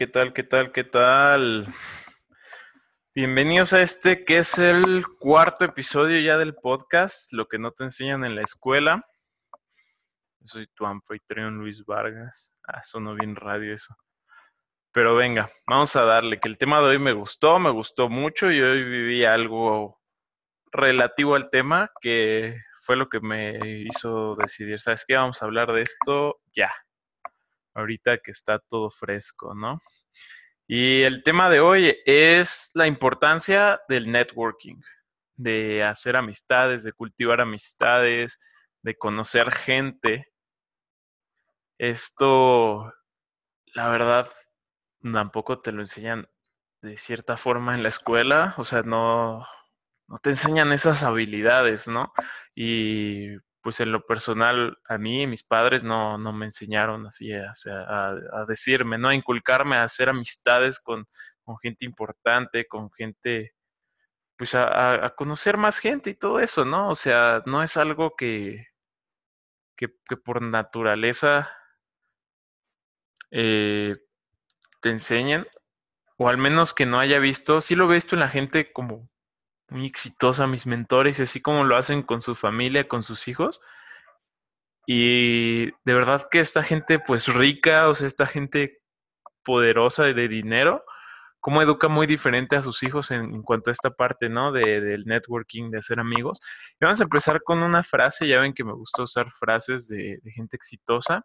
¿Qué tal? ¿Qué tal? ¿Qué tal? Bienvenidos a este que es el cuarto episodio ya del podcast, lo que no te enseñan en la escuela. soy tu anfitrión Luis Vargas. Ah, sonó bien radio eso. Pero venga, vamos a darle, que el tema de hoy me gustó, me gustó mucho y hoy viví algo relativo al tema que fue lo que me hizo decidir, ¿sabes qué? Vamos a hablar de esto ya, ahorita que está todo fresco, ¿no? Y el tema de hoy es la importancia del networking, de hacer amistades, de cultivar amistades, de conocer gente. Esto, la verdad, tampoco te lo enseñan de cierta forma en la escuela, o sea, no, no te enseñan esas habilidades, ¿no? Y pues en lo personal, a mí, mis padres no, no me enseñaron así a, a, decirme, ¿no? A inculcarme a hacer amistades con, con gente importante, con gente, pues a, a, conocer más gente y todo eso, ¿no? O sea, no es algo que, que, que por naturaleza eh, te enseñen, o al menos que no haya visto, sí lo he visto en la gente como muy exitosa, mis mentores, y así como lo hacen con su familia, con sus hijos. Y de verdad que esta gente pues rica, o sea, esta gente poderosa de dinero, cómo educa muy diferente a sus hijos en, cuanto a esta parte, ¿no? De, del networking, de hacer amigos. Y vamos a empezar con una frase, ya ven que me gusta usar frases de, gente exitosa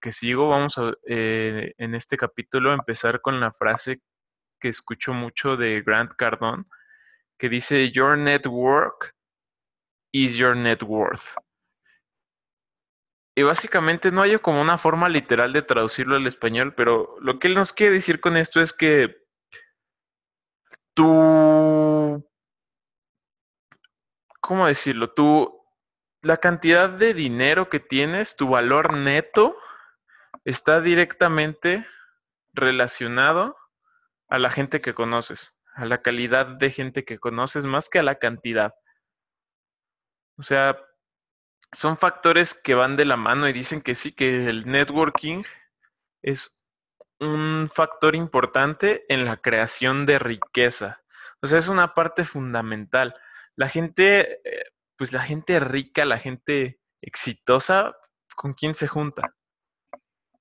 que sigo, vamos a, eh, en este capítulo, empezar con la frase que escucho mucho de Grant Cardone, que dice, Your network is your net worth. Y básicamente no hay como una forma literal de traducirlo al español, pero lo que él nos quiere decir con esto es que tú, ¿cómo decirlo? Tú, la cantidad de dinero que tienes, tu valor neto, está directamente relacionado a la gente que conoces, a la calidad de gente que conoces más que a la cantidad. O sea, son factores que van de la mano y dicen que sí, que el networking es un factor importante en la creación de riqueza. O sea, es una parte fundamental. La gente, eh, pues la gente rica, la gente exitosa, ¿con quién se junta?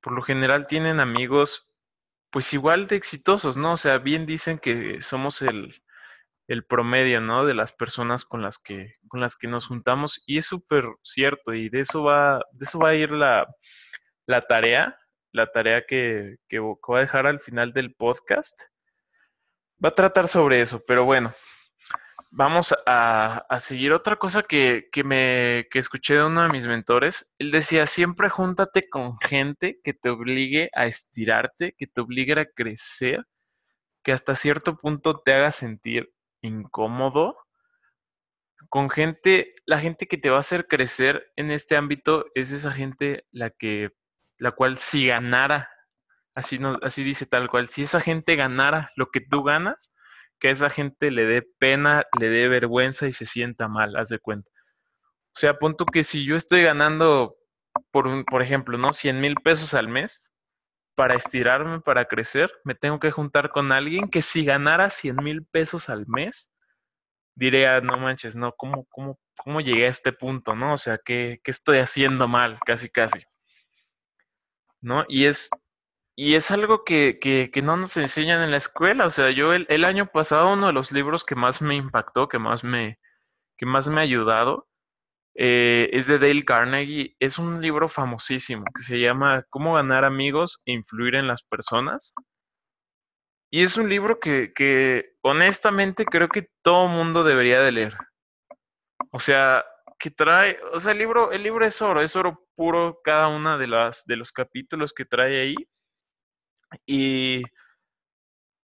por lo general tienen amigos pues igual de exitosos, ¿no? O sea, bien dicen que somos el, el promedio, ¿no? De las personas con las que, con las que nos juntamos. Y es súper cierto, y de eso va, de eso va a ir la, la tarea, la tarea que, que voy a dejar al final del podcast. Va a tratar sobre eso, pero bueno, vamos a, seguir otra cosa que, me que escuché de uno de mis mentores. Él decía, siempre júntate con gente que te obligue a estirarte, que te obligue a crecer, que hasta cierto punto te haga sentir incómodo. Con gente, la gente que te va a hacer crecer en este ámbito es esa gente la que, la cual si ganara, así, no, así dice tal cual, si esa gente ganara lo que tú ganas, que esa gente le dé pena, le dé vergüenza y se sienta mal, haz de cuenta. O sea, punto que si yo estoy ganando, por, por ejemplo, ¿no? 100 mil pesos al mes, para estirarme, para crecer, me tengo que juntar con alguien que si ganara 100 mil pesos al mes, diría, no manches, no, ¿cómo, cómo, cómo llegué a este punto, no? O sea, ¿qué, qué estoy haciendo mal? Casi, casi. ¿No? Y es, y es algo que, que, no nos enseñan en la escuela. O sea, yo el, año pasado uno de los libros que más me impactó, que más me, que más me ha ayudado, eh, es de Dale Carnegie. Es un libro famosísimo que se llama Cómo ganar amigos e influir en las personas. Y es un libro que, que honestamente creo que todo mundo debería de leer. O sea, que trae, o sea, el libro, el libro es oro, es oro puro cada una de las de los capítulos que trae ahí. Y,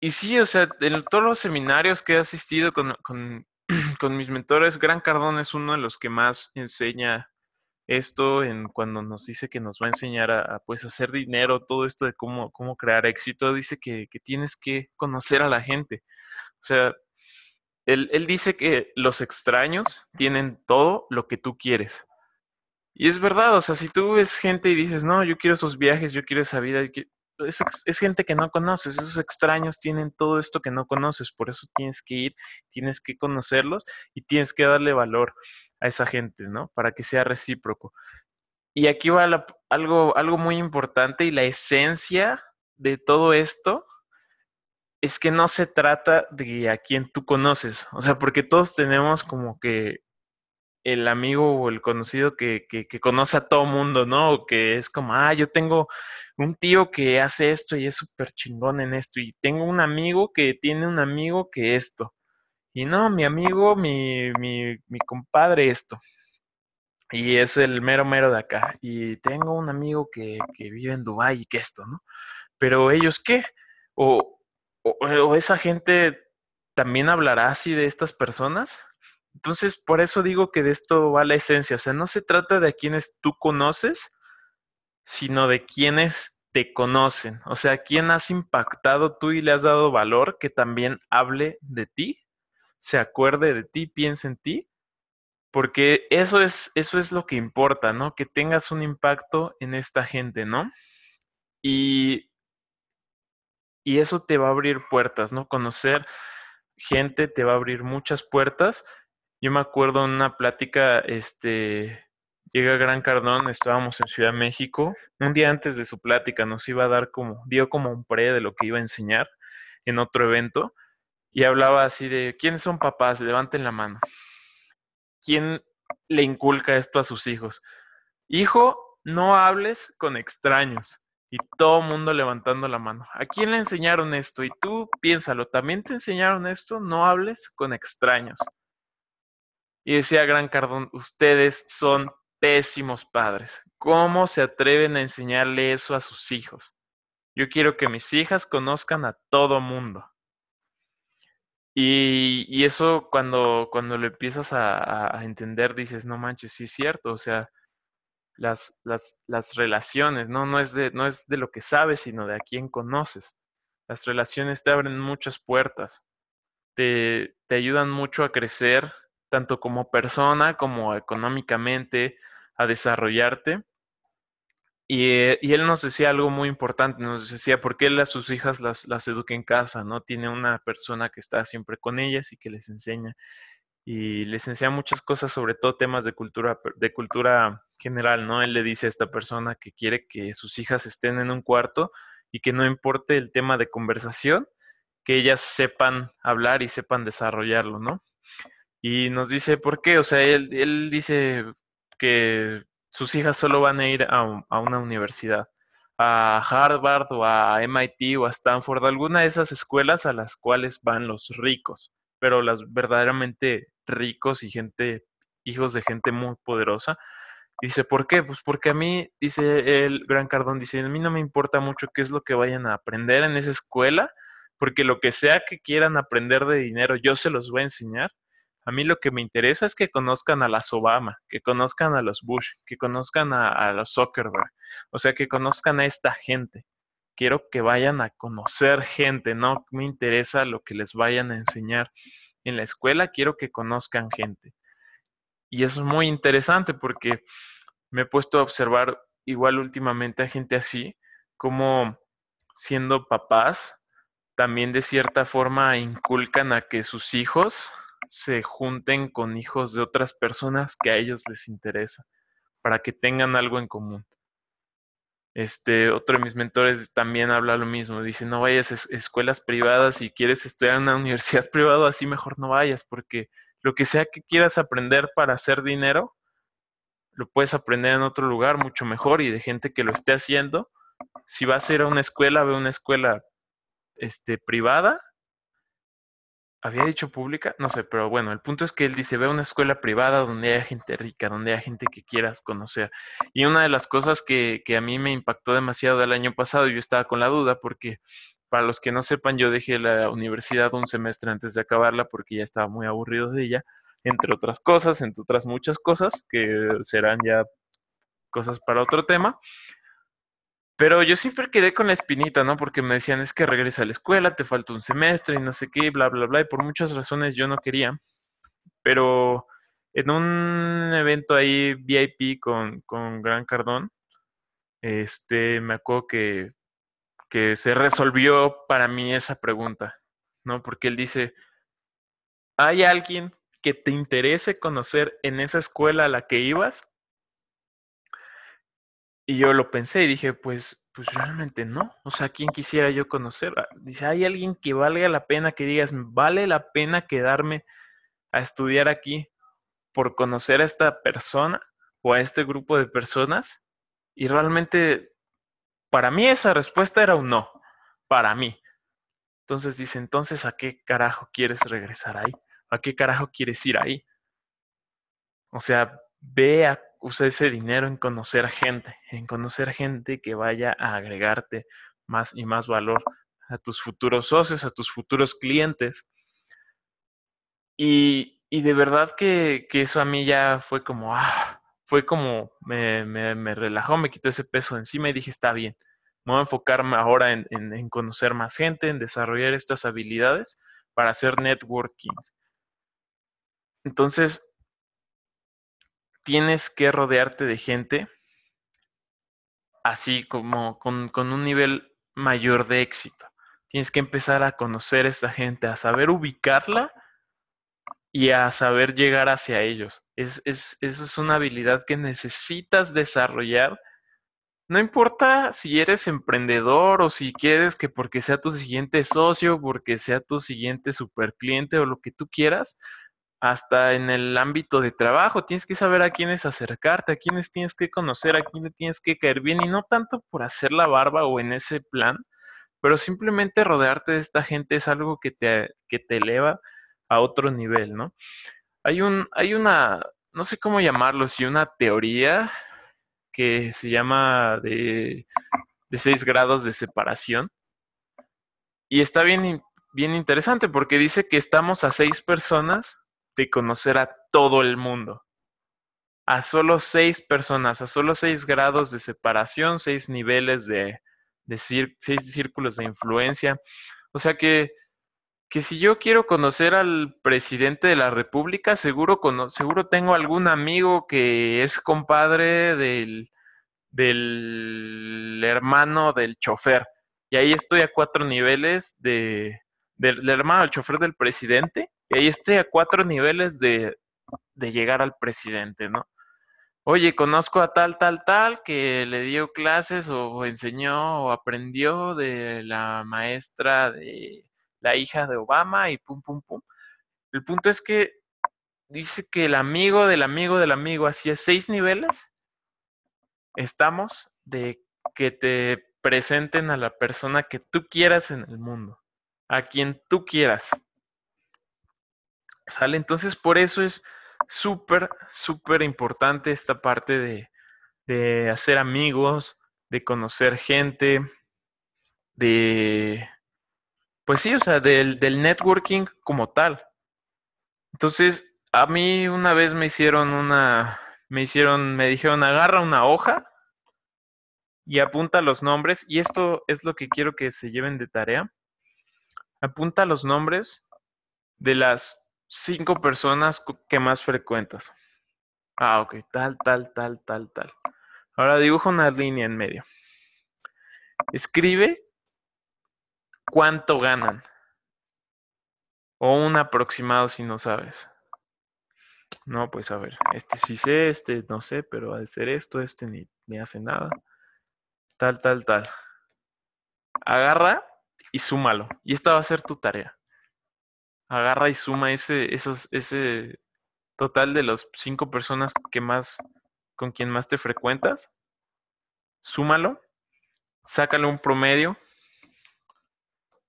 y sí, o sea, en todos los seminarios que he asistido con, con, mis mentores, Gran Cardón es uno de los que más enseña esto en cuando nos dice que nos va a enseñar a, pues hacer dinero, todo esto de cómo, cómo crear éxito, dice que, que, tienes que conocer a la gente. O sea, él, él, dice que los extraños tienen todo lo que tú quieres. Y es verdad, o sea, si tú ves gente y dices, no, yo quiero esos viajes, yo quiero esa vida, es, gente que no conoces, esos extraños tienen todo esto que no conoces, por eso tienes que ir, tienes que conocerlos y tienes que darle valor a esa gente, ¿no? Para que sea recíproco. Y aquí va algo, algo muy importante y la esencia de todo esto es que no se trata de a quien tú conoces, o sea, porque todos tenemos como que el amigo o el conocido que, que, que conoce a todo mundo, ¿no? O que es como, ah, yo tengo un tío que hace esto y es súper chingón en esto, y tengo un amigo que tiene un amigo que esto, y no, mi amigo, mi, mi, mi compadre esto, y es el mero mero de acá, y tengo un amigo que, que vive en Dubái y que esto, ¿no? Pero ellos qué? O, o, esa gente también hablará así de estas personas. Entonces, por eso digo que de esto va la esencia. O sea, no se trata de a quienes tú conoces, sino de quienes te conocen. O sea, quién has impactado tú y le has dado valor que también hable de ti, se acuerde de ti, piense en ti. Porque eso es, eso es lo que importa, ¿no? Que tengas un impacto en esta gente, ¿no? Y y eso te va a abrir puertas, ¿no? Conocer gente te va a abrir muchas puertas. Yo me acuerdo en una plática, este, llega Gran Cardón, estábamos en Ciudad de México, un día antes de su plática nos iba a dar como, dio como un pre de lo que iba a enseñar en otro evento y hablaba así de, ¿quiénes son papás? Levanten la mano. ¿Quién le inculca esto a sus hijos? Hijo, no hables con extraños. Y todo mundo levantando la mano. ¿A quién le enseñaron esto? Y tú piénsalo, ¿también te enseñaron esto? No hables con extraños. Y decía Gran Cardón, ustedes son pésimos padres. ¿Cómo se atreven a enseñarle eso a sus hijos? Yo quiero que mis hijas conozcan a todo mundo. Y, eso cuando, cuando lo empiezas a, a entender, dices, no manches, sí es cierto. O sea, las, las, las relaciones, ¿no? No es, de, no es de lo que sabes, sino de a quién conoces. Las relaciones te abren muchas puertas, te, te ayudan mucho a crecer, tanto como persona como económicamente, a desarrollarte. Y, eh, y, él nos decía algo muy importante, nos decía por qué a sus hijas las, las educa en casa, ¿no? Tiene una persona que está siempre con ellas y que les enseña y les enseña muchas cosas, sobre todo temas de cultura, de cultura general, ¿no? Él le dice a esta persona que quiere que sus hijas estén en un cuarto y que no importe el tema de conversación, que ellas sepan hablar y sepan desarrollarlo, ¿no? Y nos dice, ¿por qué? O sea, él, él dice que sus hijas solo van a ir a, a una universidad, a Harvard o a MIT o a Stanford, alguna de esas escuelas a las cuales van los ricos, pero las verdaderamente ricos y gente, hijos de gente muy poderosa. Dice, ¿por qué? Pues porque a mí, dice el Gran Cardón, dice, a mí no me importa mucho qué es lo que vayan a aprender en esa escuela, porque lo que sea que quieran aprender de dinero, yo se los voy a enseñar. A mí lo que me interesa es que conozcan a las Obama, que conozcan a los Bush, que conozcan a, los Zuckerberg, o sea, que conozcan a esta gente. Quiero que vayan a conocer gente, no me interesa lo que les vayan a enseñar en la escuela, quiero que conozcan gente. Y eso es muy interesante porque me he puesto a observar igual últimamente a gente así, como siendo papás, también de cierta forma inculcan a que sus hijos se junten con hijos de otras personas que a ellos les interesa, para que tengan algo en común. Este, otro de mis mentores también habla lo mismo. Dice, no vayas a escuelas privadas si quieres estudiar en una universidad privada, así mejor no vayas, porque lo que sea que quieras aprender para hacer dinero, lo puedes aprender en otro lugar mucho mejor y de gente que lo esté haciendo. Si vas a ir a una escuela, ve una escuela este, privada había dicho pública, no sé, pero bueno, el punto es que él dice, ve una escuela privada donde haya gente rica, donde haya gente que quieras conocer. Y una de las cosas que, que a mí me impactó demasiado el año pasado, yo estaba con la duda porque, para los que no sepan, yo dejé la universidad un semestre antes de acabarla porque ya estaba muy aburrido de ella, entre otras cosas, entre otras muchas cosas, que serán ya cosas para otro tema. Pero yo siempre quedé con la espinita, ¿no? Porque me decían, es que regresa a la escuela, te falta un semestre y no sé qué, bla, bla, bla. Y por muchas razones yo no quería. Pero en un evento ahí VIP con, con Gran Cardón, este, me acuerdo que, que se resolvió para mí esa pregunta, ¿no? Porque él dice, ¿hay alguien que te interese conocer en esa escuela a la que ibas? Y yo lo pensé y dije, pues, pues realmente no. O sea, ¿quién quisiera yo conocer? Ah, dice, ¿hay alguien que valga la pena que digas, vale la pena quedarme a estudiar aquí por conocer a esta persona o a este grupo de personas? Y realmente, para mí esa respuesta era un no, para mí. Entonces dice, entonces, ¿a qué carajo quieres regresar ahí? ¿A qué carajo quieres ir ahí? O sea, ve a usa ese dinero en conocer gente, en conocer gente que vaya a agregarte más y más valor a tus futuros socios, a tus futuros clientes. Y, y de verdad que, que, eso a mí ya fue como, ah, fue como, me, me, me, relajó, me quitó ese peso encima y dije, está bien, me voy a enfocarme ahora en, en, en conocer más gente, en desarrollar estas habilidades para hacer networking. Entonces, tienes que rodearte de gente así como con, con, un nivel mayor de éxito. Tienes que empezar a conocer a esta gente, a saber ubicarla y a saber llegar hacia ellos. Es, es, eso es una habilidad que necesitas desarrollar. No importa si eres emprendedor o si quieres que porque sea tu siguiente socio, porque sea tu siguiente super cliente o lo que tú quieras, hasta en el ámbito de trabajo, tienes que saber a quiénes acercarte, a quiénes tienes que conocer, a quiénes tienes que caer bien, y no tanto por hacer la barba o en ese plan, pero simplemente rodearte de esta gente es algo que te, que te eleva a otro nivel, ¿no? Hay, un, hay una, no sé cómo llamarlo, si una teoría que se llama de, de seis grados de separación, y está bien, bien interesante porque dice que estamos a seis personas de conocer a todo el mundo. A solo seis personas, a solo seis grados de separación, seis niveles de, seis círculos de influencia. O sea que, que si yo quiero conocer al presidente de la República, seguro, seguro tengo algún amigo que es compadre del, del hermano del chofer. Y ahí estoy a cuatro niveles de, del hermano del chofer del presidente y ahí estoy a cuatro niveles de, de llegar al presidente, ¿no? Oye, conozco a tal, tal, tal que le dio clases o enseñó o aprendió de la maestra de la hija de Obama y pum, pum, pum. El punto es que dice que el amigo del amigo del amigo, así seis niveles, estamos de que te presenten a la persona que tú quieras en el mundo, a quien tú quieras. ¿Sale? Entonces, por eso es súper, súper importante esta parte de, de, hacer amigos, de conocer gente, de, pues sí, o sea, del, del networking como tal. Entonces, a mí una vez me hicieron una, me hicieron, me dijeron, agarra una hoja y apunta los nombres, y esto es lo que quiero que se lleven de tarea. Apunta los nombres de las cinco personas que más frecuentas. Ah, ok, tal, tal, tal, tal, tal. Ahora dibujo una línea en medio. Escribe cuánto ganan. O un aproximado si no sabes. No, pues a ver, este sí sé, este no sé, pero al ser esto, este ni, ni hace nada. Tal, tal, tal. Agarra y súmalo. Y esta va a ser tu tarea agarra y suma ese, esos, ese total de las cinco personas que más, con quien más te frecuentas, súmalo, sácale un promedio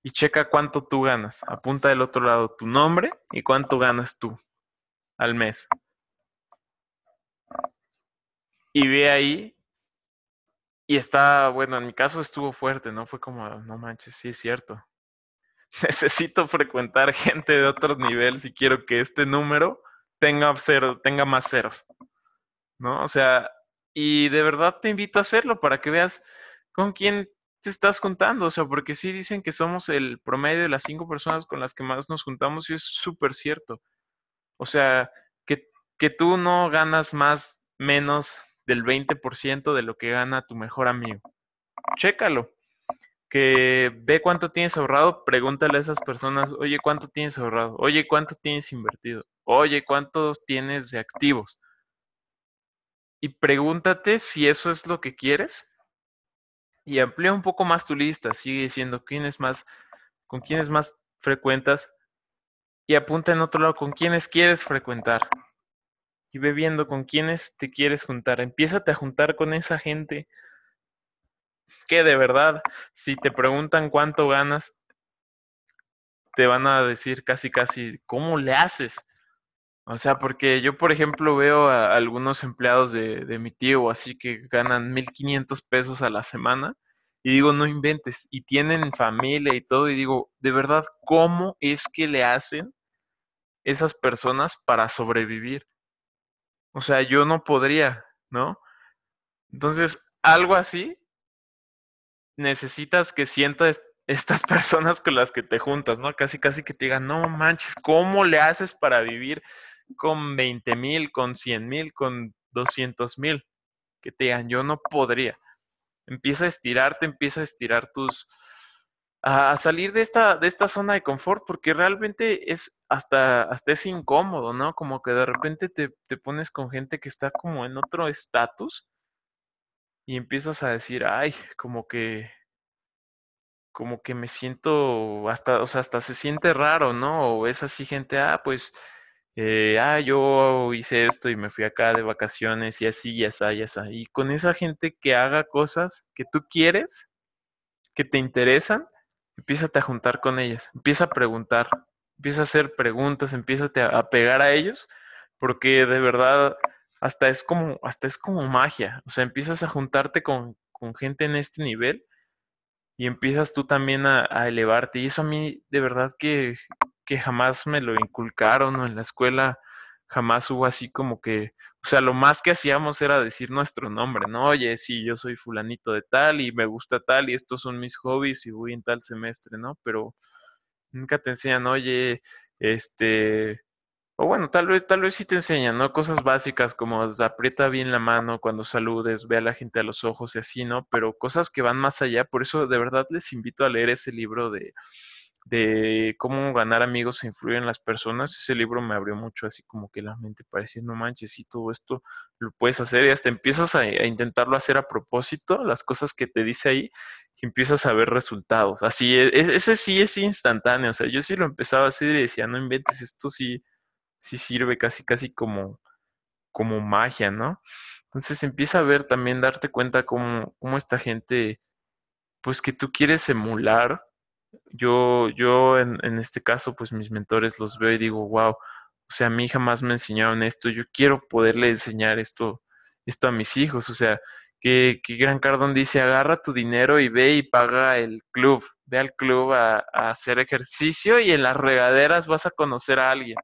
y checa cuánto tú ganas. Apunta del otro lado tu nombre y cuánto ganas tú al mes. Y ve ahí. Y está, bueno, en mi caso estuvo fuerte, ¿no? Fue como, no manches, sí es cierto. necesito frecuentar gente de otro nivel si quiero que este número tenga, cero, tenga más ceros. ¿No? O sea, y de verdad te invito a hacerlo para que veas con quién te estás juntando. O sea, porque sí dicen que somos el promedio de las cinco personas con las que más nos juntamos y es súper cierto. O sea, que, que tú no ganas más, menos del 20% de lo que gana tu mejor amigo. Chécalo. Que ve cuánto tienes ahorrado, pregúntale a esas personas, oye, ¿cuánto tienes ahorrado? Oye, ¿cuánto tienes invertido? Oye, ¿cuántos tienes de activos? Y pregúntate si eso es lo que quieres y amplía un poco más tu lista, sigue diciendo quién es más, con quiénes más frecuentas y apunta en otro lado con quiénes quieres frecuentar y ve viendo con quiénes te quieres juntar. Empiézate a juntar con esa gente que de verdad, si te preguntan cuánto ganas, te van a decir casi, casi, ¿cómo le haces? O sea, porque yo, por ejemplo, veo a algunos empleados de, de mi tío así que ganan 1500 pesos a la semana y digo, no inventes, y tienen familia y todo, y digo, de verdad, ¿cómo es que le hacen esas personas para sobrevivir? O sea, yo no podría, ¿no? Entonces, algo así necesitas que sientas estas personas con las que te juntas, ¿no? Casi, casi que te digan, no manches, ¿cómo le haces para vivir con 20 mil, con 100 mil, con 200 mil? Que te digan, yo no podría. Empieza a estirarte, empieza a estirar tus, a salir de esta, de esta zona de confort, porque realmente es hasta, hasta es incómodo, ¿no? Como que de repente te, te pones con gente que está como en otro estatus y empiezas a decir, ay, como que, como que me siento, hasta, o sea, hasta se siente raro, ¿no? O es así gente, ah, pues, eh, ah, yo hice esto y me fui acá de vacaciones y así, y así, y así. Y con esa gente que haga cosas que tú quieres, que te interesan, empieza a juntar con ellas, empieza a preguntar, empieza a hacer preguntas, empieza a pegar a ellos, porque de verdad hasta es como, hasta es como magia. O sea, empiezas a juntarte con, con gente en este nivel y empiezas tú también a, elevarte. Y eso a mí de verdad que, que jamás me lo inculcaron ¿no? en la escuela. Jamás hubo así como que, o sea, lo más que hacíamos era decir nuestro nombre, ¿no? Oye, sí, yo soy fulanito de tal y me gusta tal y estos son mis hobbies y voy en tal semestre, ¿no? Pero nunca te enseñan, oye, este, o bueno, tal vez, tal vez sí te enseñan, ¿no? Cosas básicas como aprieta bien la mano cuando saludes, ve a la gente a los ojos y así, ¿no? Pero cosas que van más allá, por eso de verdad les invito a leer ese libro de, de cómo ganar amigos e influir en las personas. Ese libro me abrió mucho así como que la mente parecía, no manches, y todo esto lo puedes hacer y hasta empiezas a, a intentarlo hacer a propósito, las cosas que te dice ahí, y empiezas a ver resultados. Así, es, eso sí es instantáneo, o sea, yo sí lo empezaba a hacer y decía, no inventes, esto sí sí sirve casi, casi como, como magia, ¿no? Entonces empieza a ver también, darte cuenta cómo, cómo esta gente, pues que tú quieres emular. Yo, yo en, este caso, pues mis mentores los veo y digo, wow, o sea, a mí jamás me enseñaron esto, yo quiero poderle enseñar esto, esto a mis hijos, o sea, que, que Gran Cardón dice, agarra tu dinero y ve y paga el club, ve al club a hacer ejercicio y en las regaderas vas a conocer a alguien.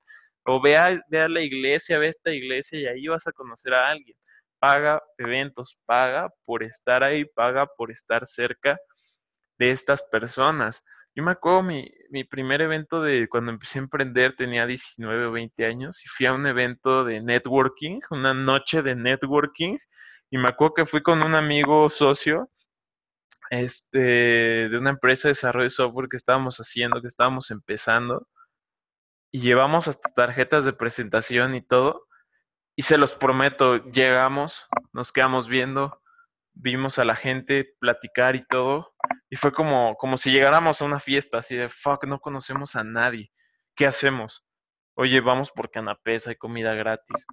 O ve a, la iglesia, ve a esta iglesia y ahí vas a conocer a alguien. Paga eventos, paga por estar ahí, paga por estar cerca de estas personas. Yo me acuerdo mi, mi primer evento de cuando empecé a emprender, tenía 19 o 20 años y fui a un evento de networking, una noche de networking, y me acuerdo que fui con un amigo socio este, de una empresa de desarrollo de software que estábamos haciendo, que estábamos empezando y llevamos hasta tarjetas de presentación y todo. Y se los prometo, llegamos, nos quedamos viendo, vimos a la gente platicar y todo. Y fue como, como si llegáramos a una fiesta, así de, fuck, no conocemos a nadie. ¿Qué hacemos? Oye, vamos por canapés, hay comida gratis.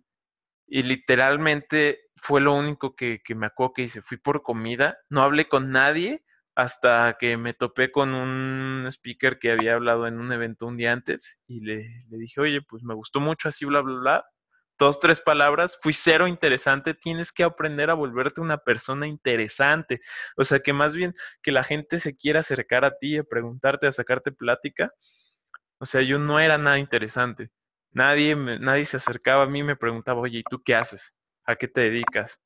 Y literalmente fue lo único que, que me acuerdo que hice. Fui por comida, no hablé con nadie hasta que me topé con un speaker que había hablado en un evento un día antes y le, le, dije, oye, pues me gustó mucho así, bla, bla, bla. Dos, tres palabras, fui cero interesante, tienes que aprender a volverte una persona interesante. O sea, que más bien que la gente se quiera acercar a ti, a preguntarte, a sacarte plática. O sea, yo no era nada interesante. Nadie, nadie se acercaba a mí y me preguntaba, oye, ¿y tú qué haces? ¿A qué te dedicas?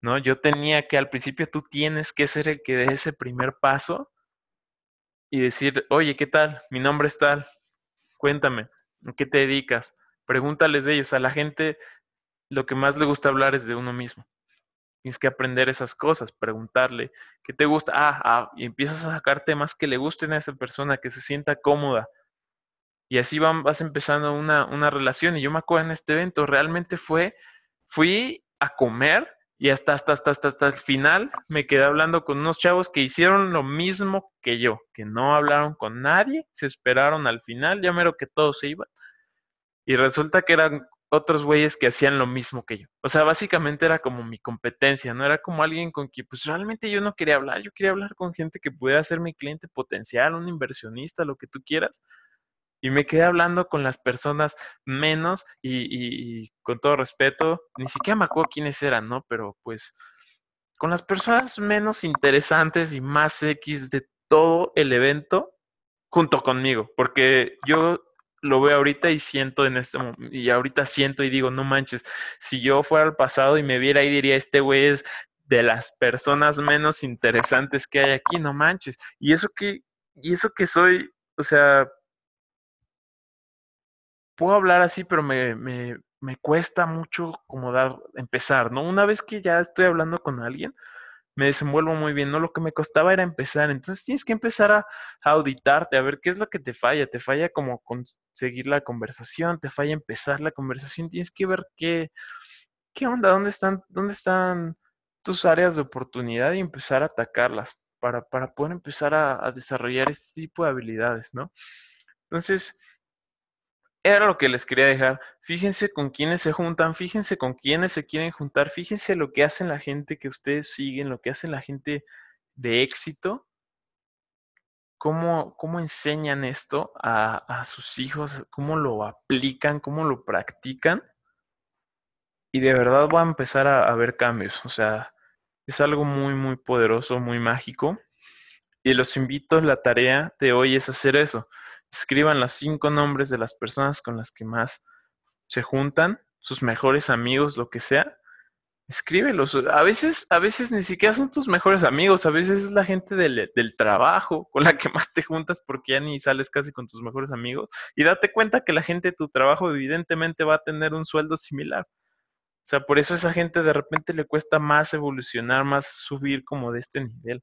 ¿No? Yo tenía que al principio tú tienes que ser el que dé ese primer paso y decir, oye, ¿qué tal? Mi nombre es tal, cuéntame, ¿a qué te dedicas? Pregúntales de ellos. A la gente lo que más le gusta hablar es de uno mismo. Tienes que aprender esas cosas, preguntarle qué te gusta. Ah, ah, y empiezas a sacar temas que le gusten a esa persona, que se sienta cómoda. Y así vas empezando una, una relación. Y yo me acuerdo en este evento, realmente fue, fui a comer y hasta, hasta, hasta, hasta, hasta el final me quedé hablando con unos chavos que hicieron lo mismo que yo, que no hablaron con nadie, se esperaron al final, ya mero que todos se iban. Y resulta que eran otros güeyes que hacían lo mismo que yo. O sea, básicamente era como mi competencia, no era como alguien con quien pues realmente yo no quería hablar, yo quería hablar con gente que pudiera ser mi cliente potencial, un inversionista, lo que tú quieras. Y me quedé hablando con las personas menos y, con todo respeto, ni siquiera me acuerdo quiénes eran, ¿no? Pero pues con las personas menos interesantes y más X de todo el evento junto conmigo, porque yo lo veo ahorita y siento en este y ahorita siento y digo, no manches, si yo fuera al pasado y me viera ahí diría, este güey es de las personas menos interesantes que hay aquí, no manches. Y eso que, y eso que soy, o sea, puedo hablar así, pero me, me, me cuesta mucho como dar, empezar, ¿no? Una vez que ya estoy hablando con alguien, me desenvuelvo muy bien, ¿no? Lo que me costaba era empezar, entonces tienes que empezar a, auditarte, a ver qué es lo que te falla, te falla como conseguir la conversación, te falla empezar la conversación, tienes que ver qué, qué onda, dónde están, dónde están tus áreas de oportunidad y empezar a atacarlas para, para poder empezar a, a desarrollar este tipo de habilidades, ¿no? Entonces, era lo que les quería dejar. Fíjense con quiénes se juntan, fíjense con quiénes se quieren juntar, fíjense lo que hacen la gente que ustedes siguen, lo que hacen la gente de éxito. Cómo, cómo enseñan esto a, a sus hijos, cómo lo aplican, cómo lo practican. Y de verdad va a empezar a, a ver cambios. O sea, es algo muy, muy poderoso, muy mágico. Y los invito, la tarea de hoy es hacer eso escriban los cinco nombres de las personas con las que más se juntan, sus mejores amigos, lo que sea. Escríbelos. A veces, a veces ni siquiera son tus mejores amigos, a veces es la gente del, del trabajo con la que más te juntas porque ya ni sales casi con tus mejores amigos. Y date cuenta que la gente de tu trabajo evidentemente va a tener un sueldo similar. O sea, por eso a esa gente de repente le cuesta más evolucionar, más subir como de este nivel.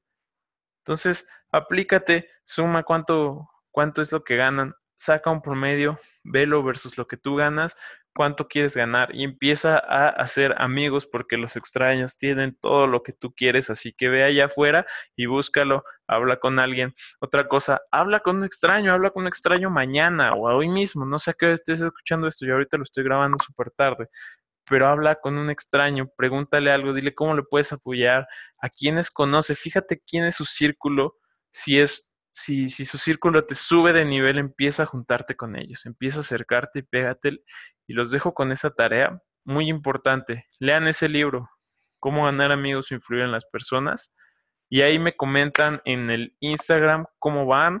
Entonces, aplícate, suma cuánto, cuánto es lo que ganan, saca un promedio, velo versus lo que tú ganas, cuánto quieres ganar y empieza a hacer amigos porque los extraños tienen todo lo que tú quieres, así que ve allá afuera y búscalo, habla con alguien. Otra cosa, habla con un extraño, habla con un extraño mañana o hoy mismo, no sé a qué estés escuchando esto, yo ahorita lo estoy grabando súper tarde, pero habla con un extraño, pregúntale algo, dile cómo le puedes apoyar, a quienes conoce, fíjate quién es su círculo, si es si, si su círculo te sube de nivel, empieza a juntarte con ellos, empieza a acercarte y pégate. Y los dejo con esa tarea muy importante. Lean ese libro, Cómo ganar amigos o influir en las personas. Y ahí me comentan en el Instagram cómo van,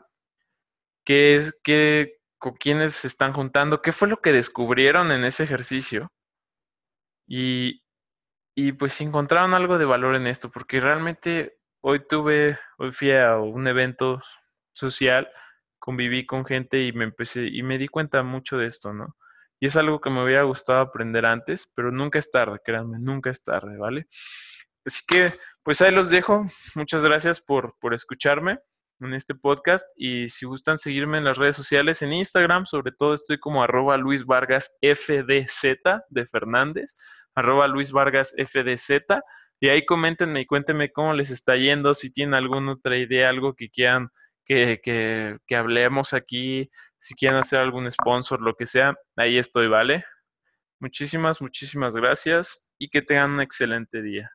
qué, qué, con quiénes se están juntando, qué fue lo que descubrieron en ese ejercicio. Y, y pues encontraron algo de valor en esto, porque realmente hoy tuve, hoy fui a un evento social, conviví con gente y me empecé y me di cuenta mucho de esto, ¿no? Y es algo que me hubiera gustado aprender antes, pero nunca es tarde, créanme, nunca es tarde, ¿vale? Así que, pues ahí los dejo. Muchas gracias por, por escucharme en este podcast y si gustan seguirme en las redes sociales, en Instagram, sobre todo estoy como arroba Luis Vargas FDZ de Fernández, arroba Luis Vargas FDZ y ahí coméntenme y cuéntenme cómo les está yendo, si tienen alguna otra idea, algo que quieran que, que, que hablemos aquí, si quieren hacer algún sponsor, lo que sea, ahí estoy, ¿vale? Muchísimas, muchísimas gracias y que tengan un excelente día.